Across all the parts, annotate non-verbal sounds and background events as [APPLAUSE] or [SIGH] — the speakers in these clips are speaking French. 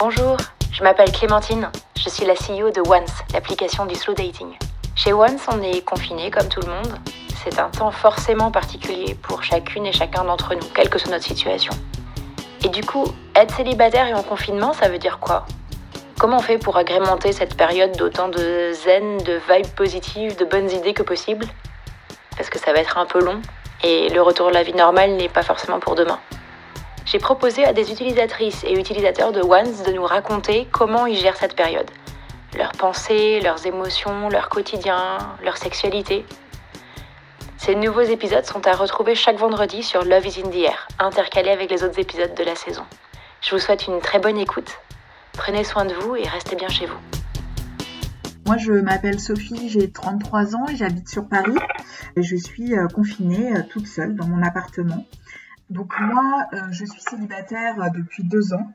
Bonjour, je m'appelle Clémentine. Je suis la CEO de Once, l'application du slow dating. Chez Once, on est confiné comme tout le monde. C'est un temps forcément particulier pour chacune et chacun d'entre nous, quelle que soit notre situation. Et du coup, être célibataire et en confinement, ça veut dire quoi? Comment on fait pour agrémenter cette période d'autant de zen, de vibes positives, de bonnes idées que possible? Parce que ça va être un peu long et le retour de la vie normale n'est pas forcément pour demain. J'ai proposé à des utilisatrices et utilisateurs de Once de nous raconter comment ils gèrent cette période. Leurs pensées, leurs émotions, leur quotidien, leur sexualité. Ces nouveaux épisodes sont à retrouver chaque vendredi sur Love is in the Air, intercalés avec les autres épisodes de la saison. Je vous souhaite une très bonne écoute Prenez soin de vous et restez bien chez vous. Moi, je m'appelle Sophie, j'ai 33 ans et j'habite sur Paris. Je suis euh, confinée euh, toute seule dans mon appartement. Donc moi, euh, je suis célibataire depuis deux ans.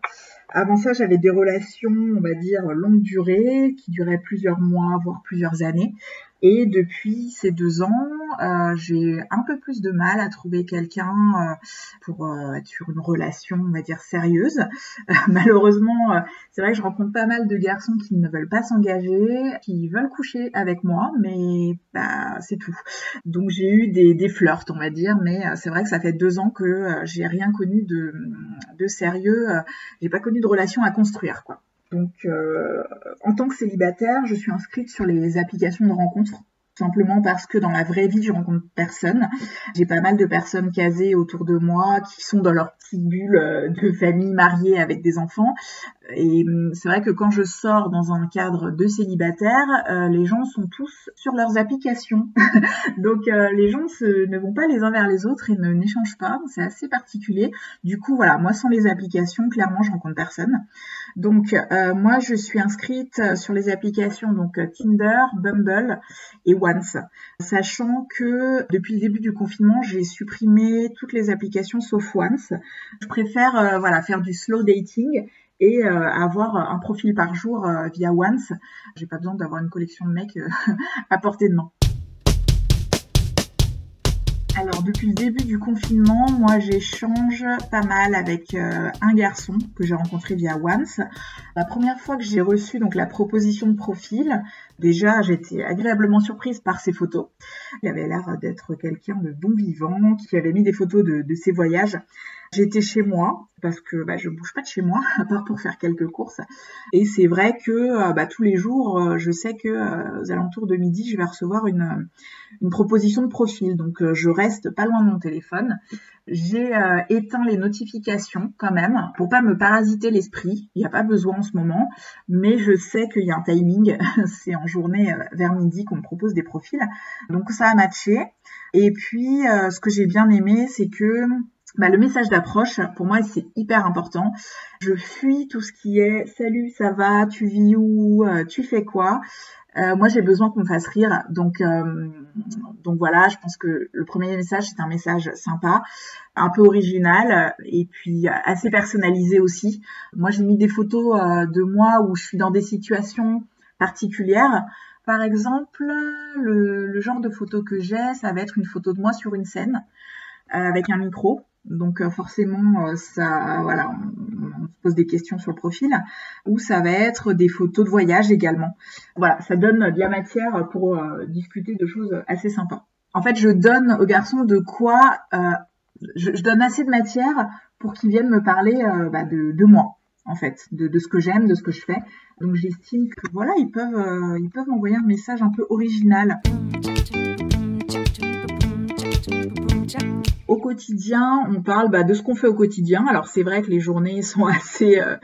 Avant ça, j'avais des relations, on va dire, longue durée, qui duraient plusieurs mois, voire plusieurs années. Et depuis ces deux ans, euh, j'ai un peu plus de mal à trouver quelqu'un euh, pour euh, être sur une relation, on va dire, sérieuse. [LAUGHS] malheureusement, c'est vrai que je rencontre pas mal de garçons qui ne veulent pas s'engager, qui veulent coucher avec moi, mais bah, c'est tout. Donc j'ai eu des, flirts, on va dire, mais c'est vrai que ça fait deux ans que j'ai rien connu de, sérieux. j'ai pas connu de relation à construire, quoi. Donc, en tant que célibataire, je suis inscrite sur les applications de rencontres simplement parce que dans la vraie vie, je rencontre personne. J'ai pas mal de personnes casées autour de moi qui sont dans leur petite bulle euh, de famille mariée avec des enfants. Et hum, c'est vrai que quand je sors dans un cadre de célibataire, euh, les gens sont tous sur leurs applications. [LAUGHS] Donc euh, les gens ne vont pas les uns vers les autres et ne n'échangent pas. C'est assez particulier. Du coup, voilà, moi sans les applications, clairement, je rencontre personne. Donc moi, je suis inscrite sur les applications donc Tinder, Bumble et sachant que depuis le début du confinement, j'ai supprimé toutes les applications sauf Once. Je préfère euh, voilà faire du slow dating et euh, avoir un profil par jour euh, via Once. J'ai pas besoin d'avoir une collection de mecs [LAUGHS] à portée de main. Alors depuis le début du confinement, moi j'échange pas mal avec euh, un garçon que j'ai rencontré via Once. La première fois que j'ai reçu donc la proposition de profil, déjà j'étais agréablement surprise par ses photos. Il avait l'air d'être quelqu'un de bon vivant, qui avait mis des photos de, de ses voyages. J'étais chez moi parce que bah, je bouge pas de chez moi [LAUGHS] à part pour faire quelques courses. Et c'est vrai que euh, bah, tous les jours, euh, je sais que euh, aux alentours de midi, je vais recevoir une, une proposition de profil. Donc je reste pas loin de mon téléphone. J'ai éteint les notifications quand même pour pas me parasiter l'esprit. Il n'y a pas besoin en ce moment, mais je sais qu'il y a un timing. [LAUGHS] c'est en journée vers midi qu'on me propose des profils. Donc ça a matché. Et puis ce que j'ai bien aimé, c'est que bah, le message d'approche, pour moi, c'est hyper important. Je fuis tout ce qui est salut, ça va, tu vis où, euh, tu fais quoi? Euh, moi, j'ai besoin qu'on me fasse rire. Donc, euh, donc voilà, je pense que le premier message, c'est un message sympa, un peu original et puis assez personnalisé aussi. Moi, j'ai mis des photos de moi où je suis dans des situations particulières. Par exemple, le, le genre de photo que j'ai, ça va être une photo de moi sur une scène avec un micro. Donc euh, forcément, euh, ça, voilà, on, se pose des questions sur le profil. Ou ça va être des photos de voyage également. Voilà, ça donne de la matière pour euh, discuter de choses assez sympas. En fait, je donne aux garçons de quoi, je, donne assez de matière pour qu'ils viennent me parler bah, de, moi, en fait, de, de ce que j'aime, de ce que je fais. Donc j'estime que voilà, ils peuvent, ils peuvent m'envoyer un message un peu original. Au quotidien, on parle bah, de ce qu'on fait au quotidien. Alors c'est vrai que les journées sont [LAUGHS] assez euh,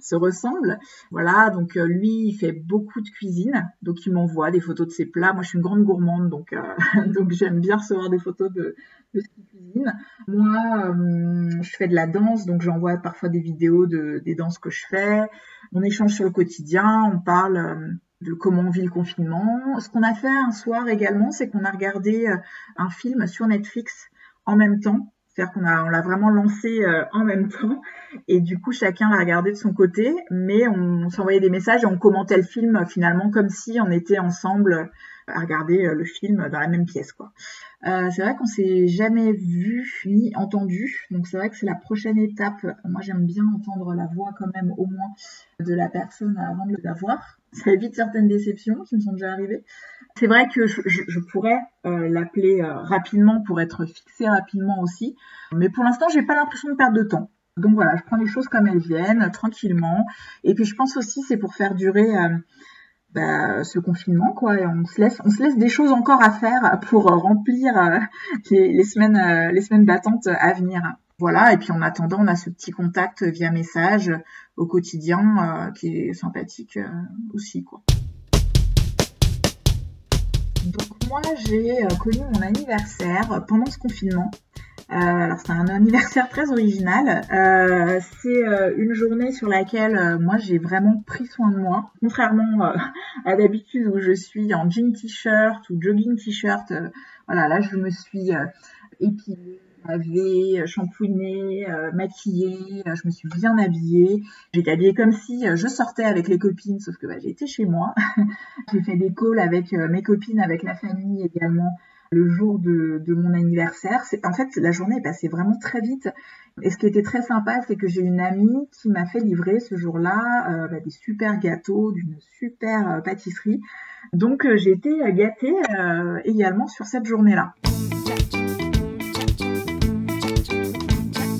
se ressemblent. Voilà, donc euh, lui, il fait beaucoup de cuisine, donc il m'envoie des photos de ses plats. Moi, je suis une grande gourmande, donc euh, [LAUGHS] donc j'aime bien recevoir des photos de, de cuisine. Moi, je fais de la danse, donc j'envoie parfois des vidéos de des danses que je fais. On échange sur le quotidien, on parle de comment on vit le confinement. Ce qu'on a fait un soir également, c'est qu'on a regardé un film sur Netflix en même temps. C'est-à-dire qu'on a, on l'a vraiment lancé euh, en même temps. Et du coup, chacun l'a regardé de son côté, mais on, s'envoyait des messages et on commentait le film finalement comme si on était ensemble à regarder le film dans la même pièce, quoi. c'est vrai qu'on s'est jamais vu ni entendu, donc c'est vrai que c'est la prochaine étape. Moi, j'aime bien entendre la voix quand même au moins de la personne avant de la voir. Ça évite certaines déceptions qui me sont déjà arrivées. C'est vrai que je, pourrais l'appeler rapidement pour être fixée rapidement aussi, mais pour l'instant, j'ai pas l'impression de perdre de temps. Donc voilà, je prends les choses comme elles viennent, tranquillement. Et puis je pense aussi c'est pour faire durer euh, bah, ce confinement, quoi. Et on se laisse, on se laisse des choses encore à faire pour remplir euh, les, semaines, euh, les semaines battantes à venir. Voilà. Et puis en attendant, on a ce petit contact via message au quotidien qui est sympathique aussi, quoi. Donc moi, j'ai connu mon anniversaire pendant ce confinement. Euh, alors c'est un anniversaire très original. Euh, c'est euh, une journée sur laquelle moi j'ai vraiment pris soin de moi, contrairement à d'habitude où je suis en jean t-shirt ou jogging t-shirt. voilà, là je me suis épilée, lavée, shampouinée, maquillée, je me suis bien habillée. J'étais habillée comme si je sortais avec les copines, sauf que bah, j'étais chez moi. [LAUGHS] j'ai fait des calls avec mes copines, avec la famille également le jour de, mon anniversaire. En fait, la journée est passée vraiment très vite. Et ce qui était très sympa, c'est que j'ai une amie qui m'a fait livrer ce jour-là euh, bah, des super gâteaux d'une super euh, pâtisserie. Donc euh, j'ai été gâtée également sur cette journée-là.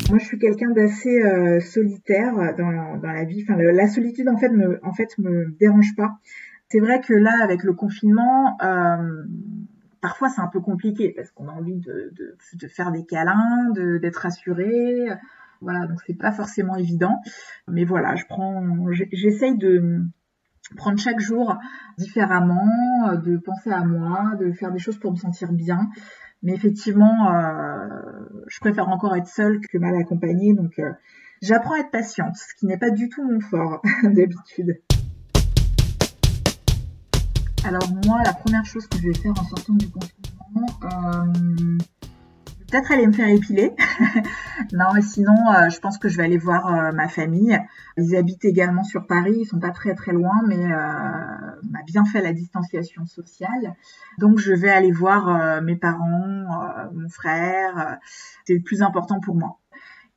Moi, je suis quelqu'un d'assez solitaire dans, dans, la vie. Enfin, la solitude, en fait, me, en fait, me dérange pas. C'est vrai que là, avec le confinement, parfois c'est un peu compliqué parce qu'on a envie de, de, faire des câlins, d'être rassuré. Voilà, donc c'est pas forcément évident. Mais voilà, je prends, j'essaye de prendre chaque jour différemment, de penser à moi, de faire des choses pour me sentir bien. Mais effectivement, euh, je préfère encore être seule que mal accompagnée. Donc, euh, j'apprends à être patiente, ce qui n'est pas du tout mon fort [LAUGHS] d'habitude. Alors moi, la première chose que je vais faire en sortant du confinement, euh, peut-être aller me faire épiler. [LAUGHS] non, mais sinon, euh, je pense que je vais aller voir euh, ma famille. Ils habitent également sur Paris, ils sont pas très très loin, mais euh, m'a bien fait la distanciation sociale. Donc je vais aller voir mes parents, mon frère. C'est le plus important pour moi.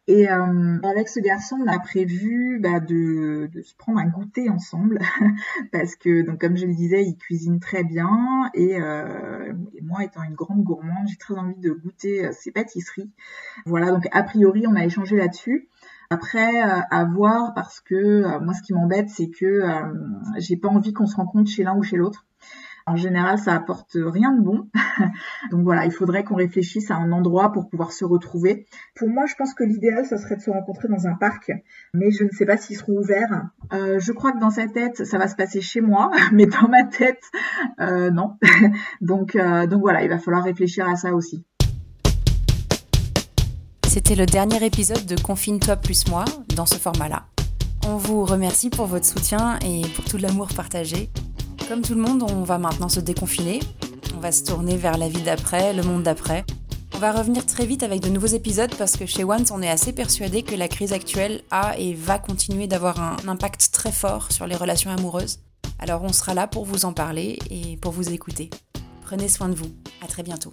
Et euh, avec ce garçon, on a prévu bah, de, de, se prendre un goûter ensemble [LAUGHS] parce que, donc comme je le disais, il cuisine très bien et, euh, moi, étant une grande gourmande, j'ai très envie de goûter euh, ses pâtisseries. Voilà, donc a priori, on a échangé là-dessus. Après, euh, à voir parce que euh, moi, ce qui m'embête, c'est que j'ai pas envie qu'on se rencontre chez l'un ou chez l'autre. En général, ça apporte rien de bon. [LAUGHS] Donc voilà, il faudrait qu'on réfléchisse à un endroit pour pouvoir se retrouver. Pour moi, je pense que l'idéal, ça serait de se rencontrer dans un parc, mais je ne sais pas s'ils seront ouverts. Euh, je crois que dans sa tête, ça va se passer chez moi, [LAUGHS] mais dans ma tête, euh, non. [LAUGHS] donc, euh, donc voilà, il va falloir réfléchir à ça aussi. C'était le dernier épisode de Confine-toi plus moi dans ce format-là. On vous remercie pour votre soutien et pour tout l'amour partagé. Comme tout le monde, on va maintenant se déconfiner. On va se tourner vers la vie d'après, le monde d'après. On va revenir très vite avec de nouveaux épisodes parce que chez Once, on est assez persuadé que la crise actuelle a et va continuer d'avoir un impact très fort sur les relations amoureuses. Alors on sera là pour vous en parler et pour vous écouter. Prenez soin de vous. À très bientôt.